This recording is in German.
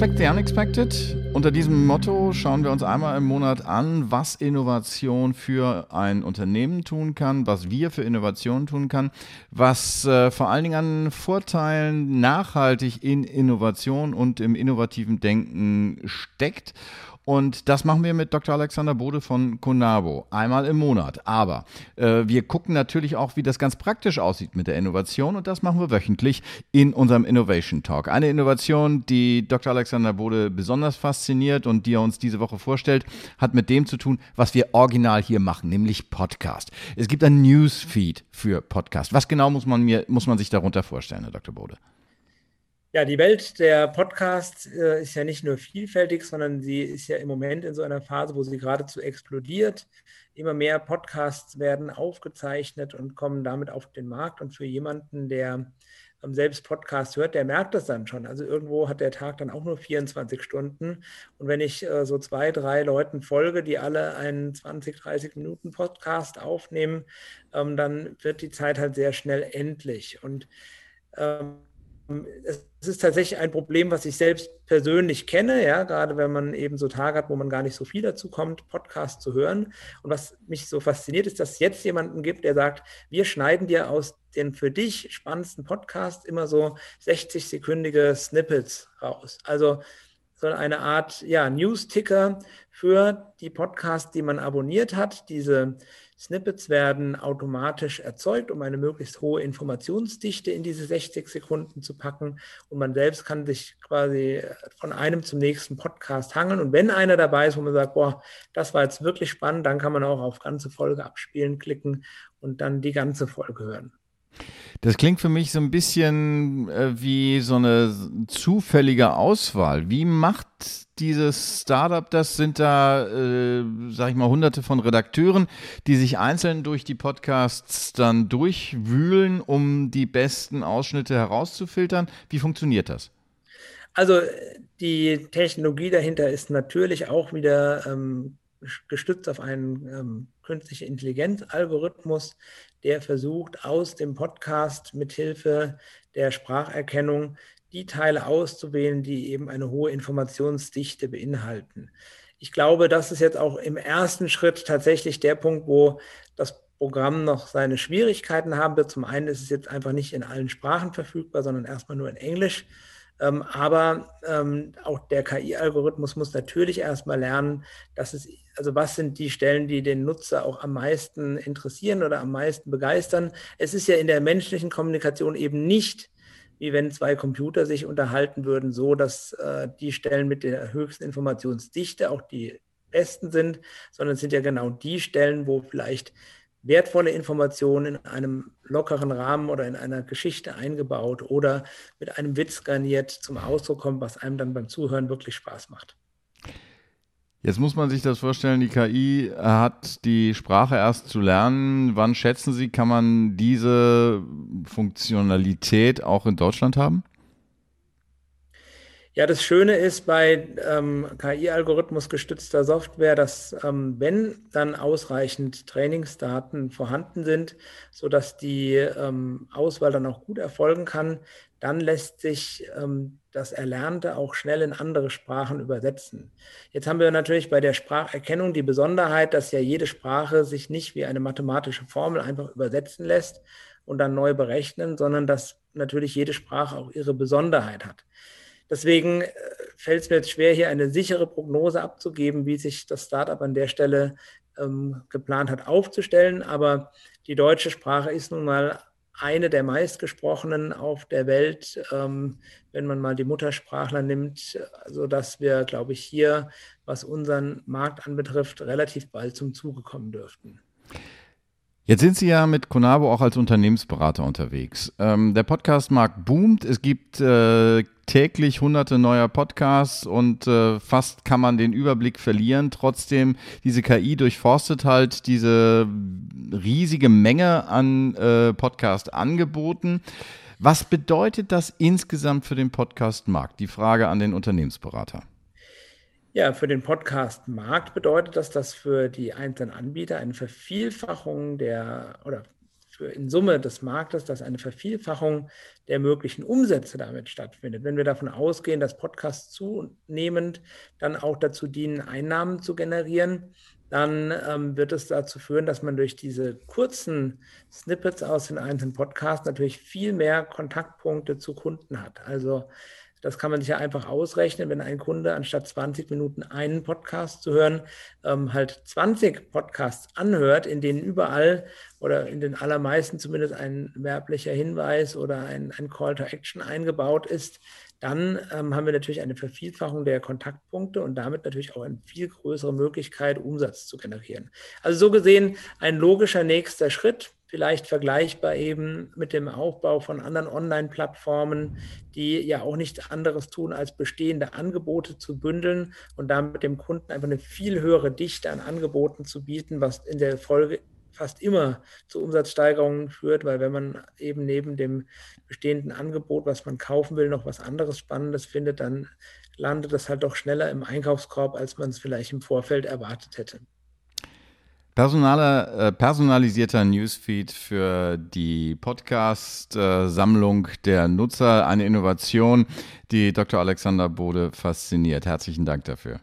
Expect the Unexpected. Unter diesem Motto schauen wir uns einmal im Monat an, was Innovation für ein Unternehmen tun kann, was wir für Innovation tun kann, was äh, vor allen Dingen an Vorteilen nachhaltig in Innovation und im innovativen Denken steckt. Und das machen wir mit Dr. Alexander Bode von Conabo einmal im Monat. Aber äh, wir gucken natürlich auch, wie das ganz praktisch aussieht mit der Innovation. Und das machen wir wöchentlich in unserem Innovation Talk. Eine Innovation, die Dr. Alexander Bode besonders fasziniert und die er uns diese Woche vorstellt, hat mit dem zu tun, was wir original hier machen, nämlich Podcast. Es gibt ein Newsfeed für Podcast. Was genau muss man, mir, muss man sich darunter vorstellen, Herr Dr. Bode? Ja, die Welt der Podcasts äh, ist ja nicht nur vielfältig, sondern sie ist ja im Moment in so einer Phase, wo sie geradezu explodiert. Immer mehr Podcasts werden aufgezeichnet und kommen damit auf den Markt. Und für jemanden, der ähm, selbst Podcast hört, der merkt das dann schon. Also irgendwo hat der Tag dann auch nur 24 Stunden. Und wenn ich äh, so zwei, drei Leuten folge, die alle einen 20, 30 Minuten Podcast aufnehmen, ähm, dann wird die Zeit halt sehr schnell endlich. Und ähm, es ist tatsächlich ein Problem, was ich selbst persönlich kenne, ja, gerade wenn man eben so Tage hat, wo man gar nicht so viel dazu kommt, Podcasts zu hören. Und was mich so fasziniert, ist, dass es jetzt jemanden gibt, der sagt, wir schneiden dir aus den für dich spannendsten Podcasts immer so 60-sekündige Snippets raus. Also so eine Art ja, News-Ticker für die Podcasts, die man abonniert hat. Diese Snippets werden automatisch erzeugt, um eine möglichst hohe Informationsdichte in diese 60 Sekunden zu packen. Und man selbst kann sich quasi von einem zum nächsten Podcast hangeln. Und wenn einer dabei ist, wo man sagt, boah, das war jetzt wirklich spannend, dann kann man auch auf ganze Folge abspielen klicken und dann die ganze Folge hören. Das klingt für mich so ein bisschen äh, wie so eine zufällige Auswahl. Wie macht dieses Startup das? Sind da, äh, sag ich mal, hunderte von Redakteuren, die sich einzeln durch die Podcasts dann durchwühlen, um die besten Ausschnitte herauszufiltern? Wie funktioniert das? Also die Technologie dahinter ist natürlich auch wieder ähm, gestützt auf einen ähm, künstlichen Intelligenz-Algorithmus, der versucht, aus dem Podcast mithilfe der Spracherkennung die Teile auszuwählen, die eben eine hohe Informationsdichte beinhalten. Ich glaube, das ist jetzt auch im ersten Schritt tatsächlich der Punkt, wo das Programm noch seine Schwierigkeiten haben wird. Zum einen ist es jetzt einfach nicht in allen Sprachen verfügbar, sondern erstmal nur in Englisch. Ähm, aber ähm, auch der KI-Algorithmus muss natürlich erstmal lernen, dass es, also was sind die Stellen, die den Nutzer auch am meisten interessieren oder am meisten begeistern. Es ist ja in der menschlichen Kommunikation eben nicht, wie wenn zwei Computer sich unterhalten würden, so dass äh, die Stellen mit der höchsten Informationsdichte auch die besten sind, sondern es sind ja genau die Stellen, wo vielleicht wertvolle Informationen in einem lockeren Rahmen oder in einer Geschichte eingebaut oder mit einem Witz garniert zum Ausdruck kommt, was einem dann beim Zuhören wirklich Spaß macht. Jetzt muss man sich das vorstellen, die KI hat die Sprache erst zu lernen. Wann schätzen Sie, kann man diese Funktionalität auch in Deutschland haben? Ja, das Schöne ist bei ähm, KI-Algorithmus gestützter Software, dass ähm, wenn dann ausreichend Trainingsdaten vorhanden sind, sodass die ähm, Auswahl dann auch gut erfolgen kann, dann lässt sich ähm, das Erlernte auch schnell in andere Sprachen übersetzen. Jetzt haben wir natürlich bei der Spracherkennung die Besonderheit, dass ja jede Sprache sich nicht wie eine mathematische Formel einfach übersetzen lässt und dann neu berechnen, sondern dass natürlich jede Sprache auch ihre Besonderheit hat. Deswegen äh, fällt es mir jetzt schwer, hier eine sichere Prognose abzugeben, wie sich das Startup an der Stelle ähm, geplant hat aufzustellen. Aber die deutsche Sprache ist nun mal eine der meistgesprochenen auf der Welt, ähm, wenn man mal die Muttersprachler nimmt, sodass wir, glaube ich, hier, was unseren Markt anbetrifft, relativ bald zum Zuge kommen dürften. Jetzt sind Sie ja mit Conabo auch als Unternehmensberater unterwegs. Ähm, der Podcast-Markt boomt. Es gibt äh, täglich hunderte neuer Podcasts und äh, fast kann man den Überblick verlieren. Trotzdem, diese KI durchforstet halt diese riesige Menge an äh, Podcast-Angeboten. Was bedeutet das insgesamt für den Podcast-Markt? Die Frage an den Unternehmensberater. Ja, für den Podcast-Markt bedeutet das, dass für die einzelnen Anbieter eine Vervielfachung der oder für in Summe des Marktes, dass eine Vervielfachung der möglichen Umsätze damit stattfindet. Wenn wir davon ausgehen, dass Podcasts zunehmend dann auch dazu dienen, Einnahmen zu generieren, dann ähm, wird es dazu führen, dass man durch diese kurzen Snippets aus den einzelnen Podcasts natürlich viel mehr Kontaktpunkte zu Kunden hat. Also das kann man sich ja einfach ausrechnen, wenn ein Kunde anstatt 20 Minuten einen Podcast zu hören, ähm, halt 20 Podcasts anhört, in denen überall oder in den allermeisten zumindest ein werblicher Hinweis oder ein, ein Call to Action eingebaut ist, dann ähm, haben wir natürlich eine Vervielfachung der Kontaktpunkte und damit natürlich auch eine viel größere Möglichkeit, Umsatz zu generieren. Also so gesehen ein logischer nächster Schritt, vielleicht vergleichbar eben mit dem Aufbau von anderen Online-Plattformen, die ja auch nichts anderes tun, als bestehende Angebote zu bündeln und damit dem Kunden einfach eine viel höhere Dichte an Angeboten zu bieten, was in der Folge fast immer zu Umsatzsteigerungen führt, weil wenn man eben neben dem bestehenden Angebot, was man kaufen will, noch was anderes Spannendes findet, dann landet das halt doch schneller im Einkaufskorb, als man es vielleicht im Vorfeld erwartet hätte. Personaler, äh, personalisierter Newsfeed für die Podcast-Sammlung äh, der Nutzer, eine Innovation, die Dr. Alexander Bode fasziniert. Herzlichen Dank dafür.